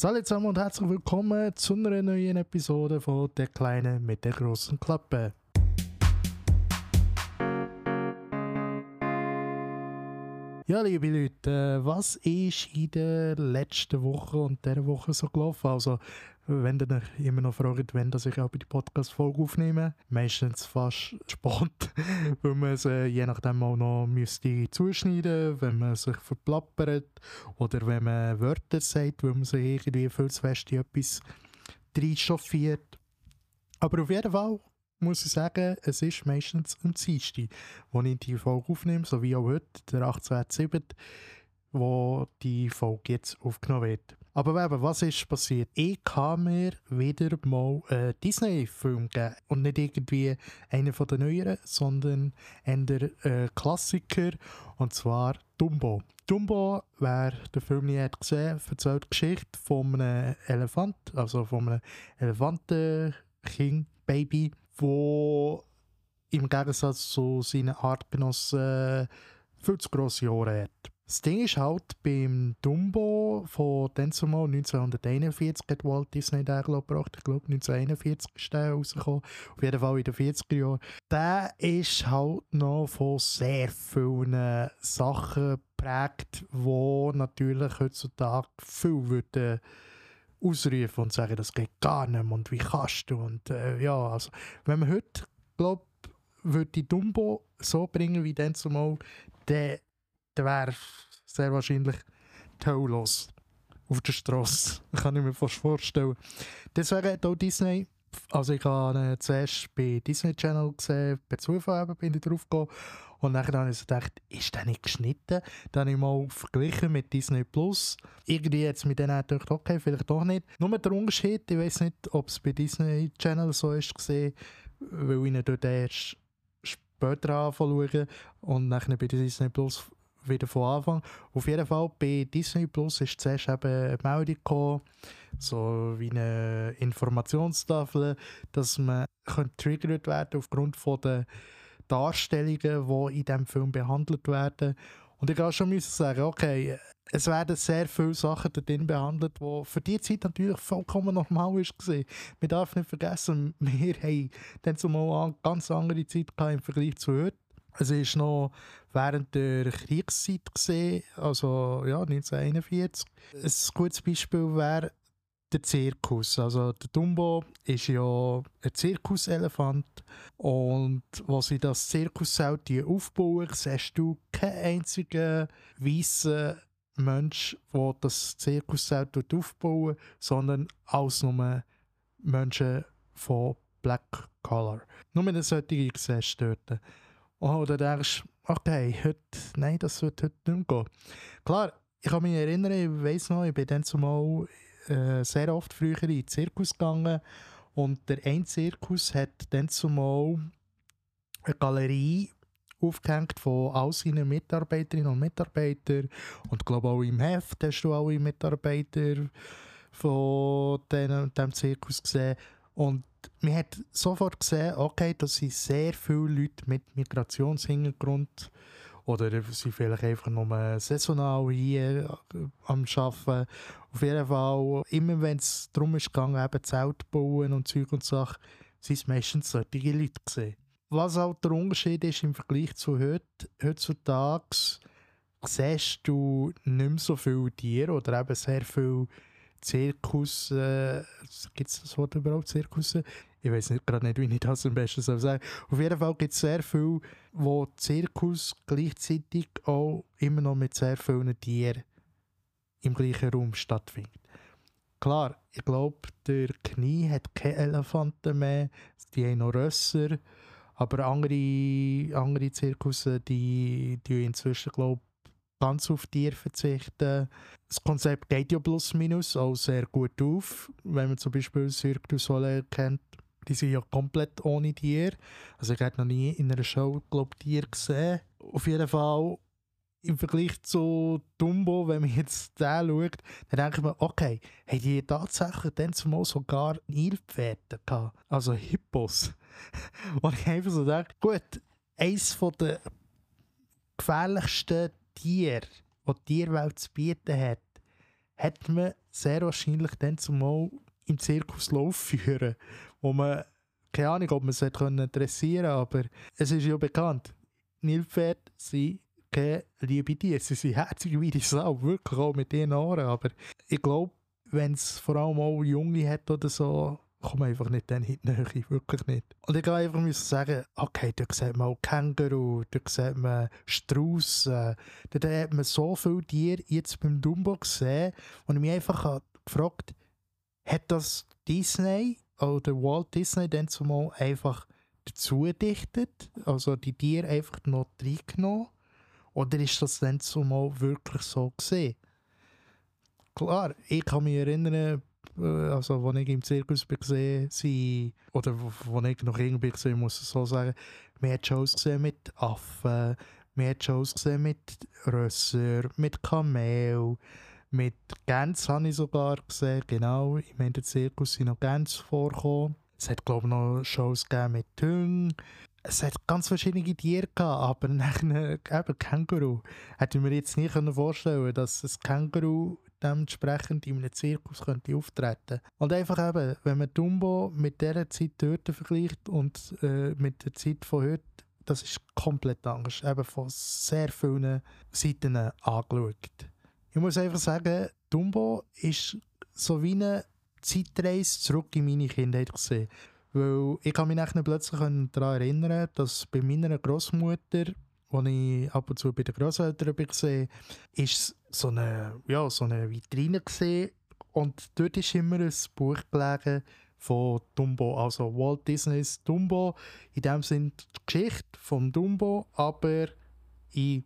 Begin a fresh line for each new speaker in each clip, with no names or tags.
Salut zusammen und herzlich willkommen zu einer neuen Episode von Der Kleine mit der großen Klappe. Ja, liebe Leute, was ist in der letzten Woche und dieser Woche so gelaufen? Also, wenn ihr euch immer noch fragt, wenn ich auch bei die Podcast-Folge aufnehme, meistens fast spät, weil man sie je nachdem auch noch müsste zuschneiden wenn man sich verplappert oder wenn man Wörter sagt, weil man sich irgendwie viel zu fest in etwas reinchauffiert. Aber auf jeden Fall muss ich sagen, es ist meistens am Dienstag, wo ich die Folge aufnehme, so wie auch heute, der 18.07., wo die Folge jetzt aufgenommen wird. Aber eben, was ist passiert? Ich habe mir wieder mal einen Disney-Film gegeben. Und nicht irgendwie einen von den neueren, sondern ein äh, Klassiker. Und zwar Dumbo. Dumbo, wer den Film nicht hat gesehen erzählt die Geschichte von einem Elefant, also von einem Elefantenkind, Baby, wo im Gegensatz zu seinen Artgenossen viel zu grosse Ohren hat. Das Ding ist halt, beim Dumbo von zumal 1941 hat Walt Disney den gebracht. Ich glaube 1941 ist der rausgekommen. Auf jeden Fall in den 40er Jahren. Der ist halt noch von sehr vielen Sachen geprägt, die natürlich heutzutage viel würden ausrufen und sagen, das geht gar nicht mehr und wie kannst du und äh, ja, also wenn man heute, glaube würde die Dumbo so bringen wie dann zumal, dann, dann wäre sehr wahrscheinlich taulos auf der Straße. Kann ich mir fast vorstellen. Deswegen hat auch Disney also ich habe ihn zuerst bei Disney Channel gesehen, per Zufall bin ich drauf gekommen. Und dann habe ich so gedacht, ist der nicht geschnitten? Dann habe ich mal verglichen mit Disney Plus. Irgendwie jetzt mit denen gedacht, okay, vielleicht doch nicht. Nur der Unterschied, ich weiß nicht, ob es bei Disney Channel so ist gesehen, weil ich ihn dort erst später anfangen und dann bei Disney Plus wieder von Anfang. Auf jeden Fall bei Disney Plus ist zuerst eben eine Meldung gekommen, so wie eine Informationstafel, dass man getriggert werden aufgrund von der Darstellungen, die in diesem Film behandelt werden. Und ich kann schon sagen, okay, es werden sehr viele Sachen drin behandelt, die für die Zeit natürlich vollkommen normal ist. Wir dürfen nicht vergessen, wir haben dann zumal eine ganz andere Zeit im Vergleich zu heute. Es war noch während der Kriegszeit, also ja, 1941. Ein gutes Beispiel wäre der Zirkus. Also der Dumbo ist ja ein Zirkuselefant und was sie das Zirkuszelt aufbauen, siehst du keinen einzigen weißen Mensch, der das Zirkuszelt aufbauen sondern alles nur Menschen von Black Color. Nur eine solche siehst du dort. Oh, oder denkst okay, heute, nein, das wird heute nicht mehr gehen. Klar, ich kann mich erinnern, ich weiß noch, ich bin dann zumal äh, sehr oft früher in den Zirkus gegangen und der ein Zirkus hat dann zumal eine Galerie aufgehängt von all seinen Mitarbeiterinnen und Mitarbeitern und ich glaube auch im Heft hast du alle Mitarbeiter von diesem Zirkus gesehen und man hat sofort gesehen, okay, das sind sehr viele Leute mit Migrationshintergrund oder sie vielleicht einfach nur saisonal hier äh, am Arbeiten. Auf jeden Fall, immer wenn es darum ist gegangen, eben Zelt bauen und Zeug und Sachen, sind es meistens solche Leute gesehen. Was auch der Unterschied ist im Vergleich zu heute, heutzutage siehst du nicht mehr so viele Tiere oder eben sehr viele Zirkus, äh, gibt es das Wort überhaupt, Zirkus? Ich weiß nicht, gerade nicht, wie ich das am besten soll sagen. Auf jeden Fall gibt es sehr viel, wo Zirkus gleichzeitig auch immer noch mit sehr vielen Tieren im gleichen Raum stattfindet. Klar, ich glaube, der Knie hat keine Elefanten mehr, die haben noch Rösser, aber andere, andere Zirkus, die, die inzwischen, glaube ganz auf Tiere verzichten. Das Konzept geht ja plus minus auch sehr gut auf. Wenn man zum Beispiel Cirque du Soleil kennt, die sind ja komplett ohne Tier. Also ich habe noch nie in einer Show, glaube Tier gesehen. Auf jeden Fall im Vergleich zu Dumbo, wenn man jetzt den schaut, dann denke ich mir, okay, haben die tatsächlich dann zumal sogar Nilpferde gehabt? Also Hippos. Und ich einfach so denke, gut, eines der gefährlichsten Tiere, die die Tierwelt zu bieten hat, hat man sehr wahrscheinlich dann zumal im Zirkus Lauf führen, wo man, keine Ahnung, ob man es können dressieren aber es ist ja bekannt, Nilpferde sind keine liebe Tiere, sie sind herzig wie die Sau, wirklich auch mit ihren Ohren, aber ich glaube, wenn es vor allem auch Junge hat oder so, komme einfach nicht dann in die Nähe, wirklich nicht. Und ich kann einfach müssen sagen, okay, da sieht man auch Känguru, da sieht man Strauss, äh, da hat man so viele Tiere jetzt beim Dumbo gesehen, und ich mich einfach gefragt hat das Disney oder Walt Disney dann zumal einfach dazu dichtet, also die Tiere einfach noch reingenommen, oder ist das dann zumal wirklich so gesehen? Klar, ich kann mich erinnern, äh, also als ich im Zirkus gesehen sie oder wo ich noch irgendwie gesehen muss ich so sagen, wir haben Shows gesehen mit Affen, wir haben Shows gesehen mit Rösser, mit Kamel, mit Gänse habe ich sogar gesehen, genau. Ich meine, der Zirkus sind noch Gänse vorgekommen. Es hat, glaube ich, noch Shows gegeben mit Hüngen. Es hat ganz verschiedene Tiere gehabt, aber nachher eben Känguru. Hätte ich mir jetzt nie vorstellen dass ein Känguru dementsprechend in einem Zirkus könnte auftreten Und einfach eben, wenn man Dumbo mit dieser Zeit dort vergleicht und äh, mit der Zeit von heute, das ist komplett anders. Eben von sehr vielen Seiten angeschaut. Ich muss einfach sagen, Dumbo ist so wie eine Zeitreise zurück in meine Kindheit gesehen. Weil ich kann mich plötzlich daran erinnern, dass bei meiner Großmutter als ich ab und zu bei den Großeltern war, ist so eine, ja, so eine Vitrine gesehen und dort ist immer ein Buch gelegen von Dumbo, also Walt Disneys Dumbo, in dem Sinne die Geschichte von Dumbo, aber in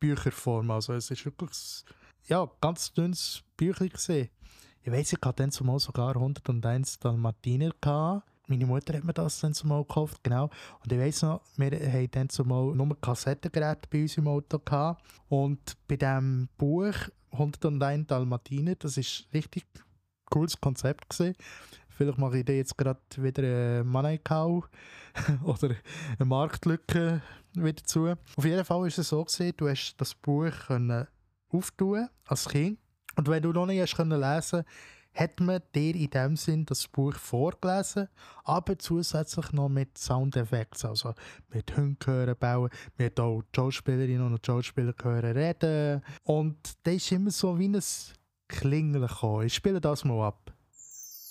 Bücherform, also es ist wirklich ja, ganz dünnes Büchlein gesehen. Ich weiß, ich hatte dann zumal sogar 101 Dalmatiner gehabt meine Mutter hat mir das dann zumal gekauft, genau. Und ich weiss noch, wir hatten dann zumal nur Kassettengeräte bei uns im Auto gehabt. Und bei diesem Buch 101 Dalmatiner, das ist richtig cooles Konzept gewesen. Vielleicht mache ich da jetzt gerade wieder eine Mannequin oder eine Marktlücke wieder zu. Auf jeden Fall ist es so gewesen, du hast das Buch können auftun als Kind. Und wenn du noch nicht hast können lesen hat man dir in dem Sinn das Buch vorgelesen, aber zusätzlich noch mit Soundeffekten, also mit Hunden hören, bauen, mit auch Schauspielerinnen und Schauspieler hören, reden. Und das ist immer so wie ein Klingeln gekommen. Ich spiele das mal ab.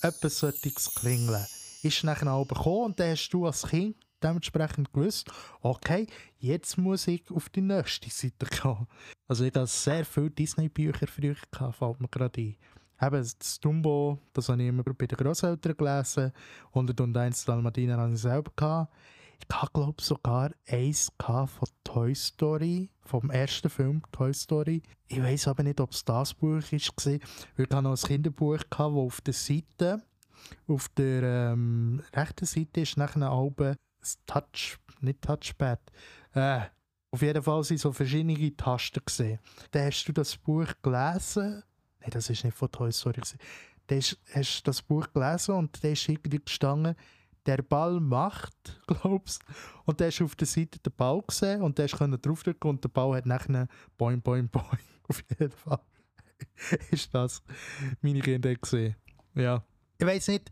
Etwas solches Klingeln. Ist nachher auch gekommen und dann hast du als Kind dementsprechend gewusst, okay, jetzt muss ich auf die nächste Seite gehen. Also ich hatte sehr viele Disney-Bücher früher, gehabt, fällt mir gerade ein. Eben, das Dumbo, das habe ich immer bei den Grosseltern gelesen. 101 Dalmatiner habe ich selber gehabt. Ich habe, glaube ich, sogar eins von Toy Story, vom ersten Film Toy Story. Ich weiß aber nicht, ob es das Buch war. Ich hatte noch ein Kinderbuch, das auf der Seite, auf der ähm, rechten Seite ist nachher Albe das Touch, nicht Touchpad, äh, auf jeden Fall sind so verschiedene Tasten gesehen. Dann hast du das Buch gelesen Nein, das ist nicht von Toy Story. Da hast du das Buch gelesen und da ist irgendwie gestanden, der Ball macht, glaubst Und hast du auf der Seite den Ball gesehen und hast du draufdrücken und der Ball hat nachher boing, boing, boing. Auf jeden Fall ist das meine Kinder gesehen. Ja. Ich weiß nicht,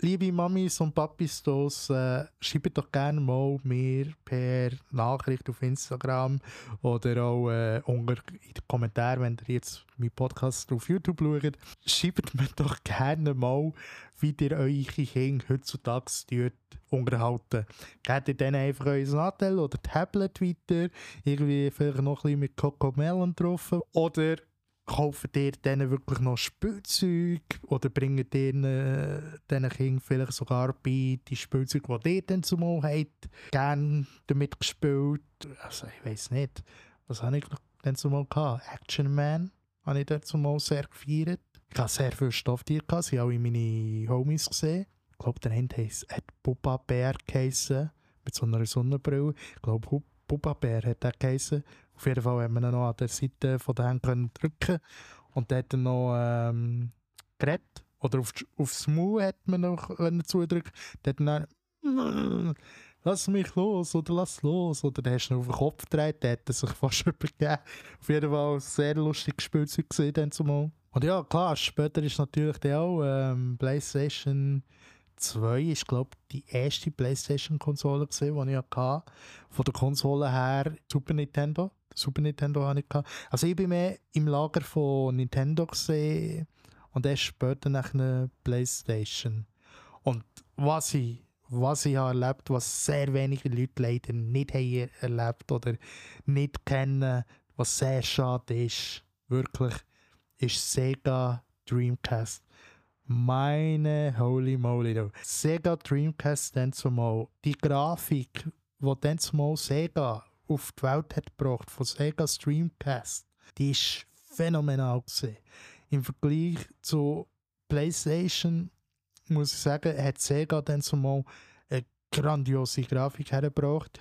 liebe Mamis und Papis, das, äh, schreibt doch gerne mal mir per Nachricht auf Instagram oder auch äh, unter in den Kommentaren, wenn ihr jetzt meinen Podcast auf YouTube schaut, schreibt mir doch gerne mal, wie ihr eure Kinder heutzutage unterhalten. Gebt ihr denen einfach euer Nattel oder Tablet weiter, irgendwie vielleicht noch ein bisschen mit Coco Melon drauf. Oder kaufen ihr denen wirklich noch Spielzeug oder bringen denen, äh, diesen Kindern vielleicht sogar bei die Spielzeug, die ihr dann zumal habt, gerne damit gespielt. Also ich weiß nicht, was habe ich dann zumal gehabt? Action Man habe ich dann zumal sehr gefeiert. Ich hatte sehr viel Stofftiere, gehabt, sie haben auch meine Homies gesehen. Ich glaube, der Ende hat Bubba Bär geheissen, mit so einer Sonnenbrille. Ich glaube, Bubba Bär hat er geheissen. Auf jeden Fall haben wir ihn noch an der Seite von der Hand drücken und dann hat er noch ähm, geredet. Oder auf, aufs Maul hat man noch, er zudrückt, dann dann lass mich los oder lass los. Oder dann hast du ihn auf den Kopf gedreht, dann hat er sich fast übergeben. Auf jeden Fall sehr lustig Spielzeug gesehen dann zumal. Und ja, klar, später ist natürlich dann auch ähm, PlayStation 2 ist, glaube die erste PlayStation-Konsole gesehen, die ich hatte. Von der Konsole her Super Nintendo. Super Nintendo hatte ich. Gehabt. Also ich bin mehr im Lager von Nintendo gesehen und erst später nach einer PlayStation. Und was ich, was ich habe erlebt was sehr wenige Leute leider nicht haben erlebt oder nicht kennen, was sehr schade ist, wirklich, ist Sega Dreamcast. Meine holy moly. Sega Dreamcast dann zumal. Die Grafik, die dann zumal Sega auf die Welt hat gebracht, von Sega Dreamcast, die ist phänomenal gewesen. Im Vergleich zu PlayStation muss ich sagen, hat Sega dann zumal eine grandiose Grafik hergebracht.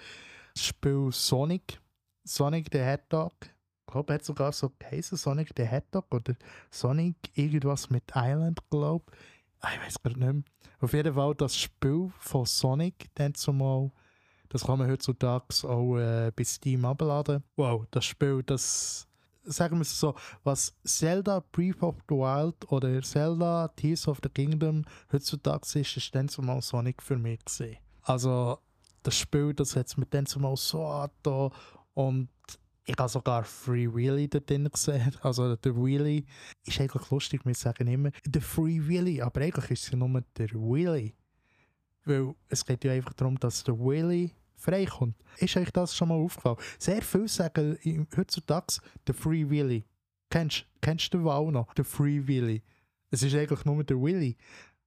Das Spiel Sonic, Sonic the Hedgehog, ich glaube, hat sogar so geheißen, Sonic the Hedgehog oder Sonic irgendwas mit Island, glaube ich. Ich weiß gar nicht mehr. Auf jeden Fall das Spiel von Sonic, dann zumal, das kann man heutzutage auch äh, bei Steam abladen. Wow, das Spiel, das, sagen wir es so, was Zelda Breath of the Wild oder Zelda Tears of the Kingdom heutzutage ist, ist dann zumal Sonic für mich gesehen. Also, das Spiel, das hat es mir dann zumal so angetan und ich habe sogar Free Willy dort drin gesehen. Also der Willy ist eigentlich lustig, wir sagen immer der Free Willy, aber eigentlich ist es ja nur der Willy. Weil es geht ja einfach darum, dass der Willy freikommt. Ist euch das schon mal aufgefallen? Sehr viele sagen heutzutage der Free Willy. Kennst, kennst du auch noch? Der Free Willy. Es ist eigentlich nur der Willy.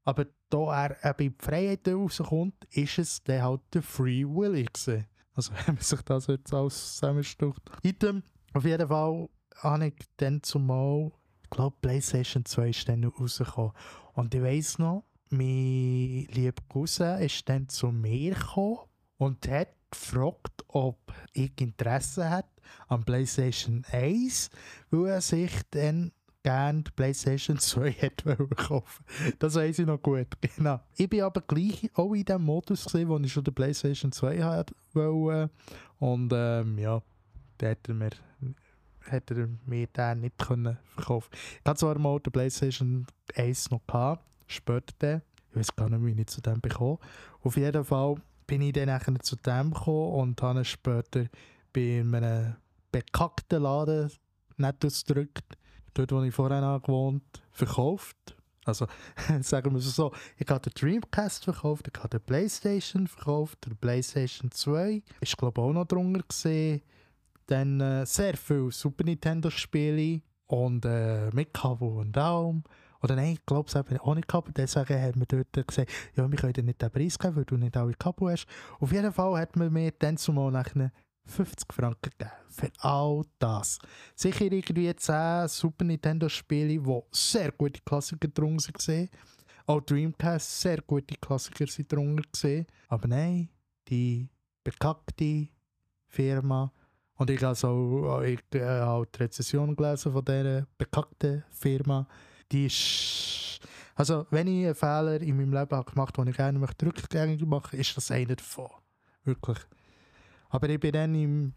Aber da er eben in die Freiheit rauskommt, ist es dann halt der Free Willy gewesen. Also wenn man sich das jetzt alles zusammenstuft. Item, auf jeden Fall habe ich dann zumal, ich glaube PlayStation 2 ist dann rausgekommen. Und ich weiss noch, mein lieber Cousin ist dann zu mir gekommen und hat gefragt, ob ich Interesse hat an PlayStation 1, weil er sich dann gerne die PlayStation 2 hätte kaufen Das weiß ich noch gut. Genau. Ich bin aber gleich auch in dem Modus gesehen, wo ich schon die PlayStation 2 hatte. Und ähm, ja, da hätte mir, hätte er mir den nicht können verkaufen Ich hatte zwar mal die PlayStation 1 noch gehabt, später dann. Ich weiß gar nicht, wie ich zu dem bekommen Auf jeden Fall bin ich dann zu dem gekommen und habe später bei einem bekackten Laden nicht ausgedrückt dort wo ich vorher gewohnt verkauft. Also sagen wir es so, ich habe den Dreamcast verkauft, ich habe den Playstation verkauft, der Playstation 2 ist glaube ich auch noch drunter gesehen. Dann äh, sehr viele Super Nintendo Spiele und äh, mit Kabel und Daumen. Oder nein, ich glaube es eben auch nicht Kabel. Deswegen hat man dort gesagt, ja, wir können dir nicht den Preis geben, weil du nicht alle Kabel hast. Auf jeden Fall hat man mir dann zumal nach 50 Franken gegeben für all das. Sicher irgendwie 10 Super Nintendo-Spiele, die sehr gute Klassiker drin waren. Auch Dreamcast, sehr gute Klassiker sind drunter. Aber nein, die bekackte Firma und ich habe so, ich äh, habe die Rezession gelesen von dieser bekackten Firma. Die ist, also wenn ich einen Fehler in meinem Leben gemacht habe, den ich gerne rückgängig machen möchte, ist das einer davon. Wirklich. Aber ich bin dann im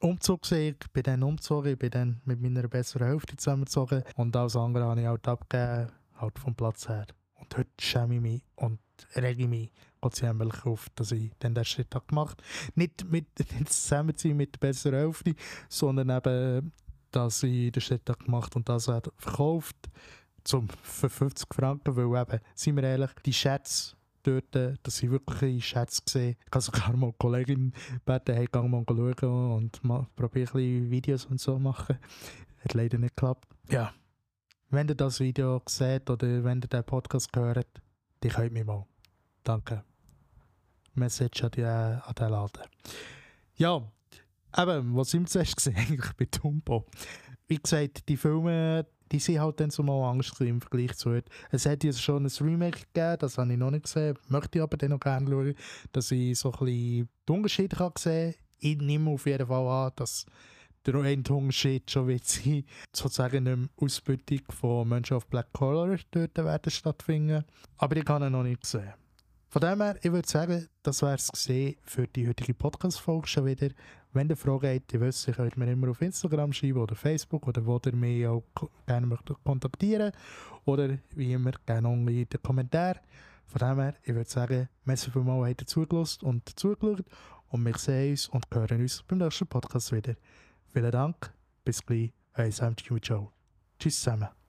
Umzug ich bin dann umgezogen, ich bin dann mit meiner besseren Hälfte zusammengezogen und alles andere habe ich halt abgegeben, halt vom Platz her. Und heute schäme ich mich und rege mich Gott sei Dank auf, dass ich dann den Schritt gemacht habe. Nicht, mit, nicht zusammenziehen mit der besseren Hälfte, sondern eben, dass ich Schritt habe gemacht und das verkauft zum, für 50 Franken, weil eben, seien wir ehrlich, die Schätze dort, dass ich wirklich Schätze gesehen Ich habe sogar mal Kollegin gebeten, hey, geh mal schauen und mal, probiere ein bisschen Videos und so machen. Hat leider nicht geklappt. Ja, wenn ihr das Video seht oder wenn ihr den Podcast hört, die könnt mich mal. Danke. Message an, die, an den Laden. Ja, eben, was sind zuerst gesehen eigentlich bei Tumbo? Wie gesagt, die Filme, die sind halt dann so mal Angst im Vergleich zu heute. Es hat jetzt schon ein Remake gegeben, das habe ich noch nicht gesehen, möchte ich aber dann noch gerne schauen, dass ich so ein bisschen die Unterschiede kann sehen kann. Ich nehme auf jeden Fall an, dass der eine Unterschied schon wird sein, sozusagen eine Ausbeutung von Menschen auf Black Collar dort werden stattfinden. Aber ich kann ihn noch nicht sehen. Von dem her, ich würde sagen, das wäre es für die heutige Podcast-Folge schon wieder. Wenn ihr Fragen habt, ihr wisst, ihr könnt mir immer auf Instagram schreiben oder Facebook oder wo ihr mich auch gerne möchtet kontaktieren oder wie immer gerne unten in den Kommentaren. Von dem her, ich würde sagen, merci vielmals, habt ihr zugelassen und zugeschaut und wir sehen uns und hören uns beim nächsten Podcast wieder. Vielen Dank, bis gleich, euer Sam Joe. Tschüss zusammen.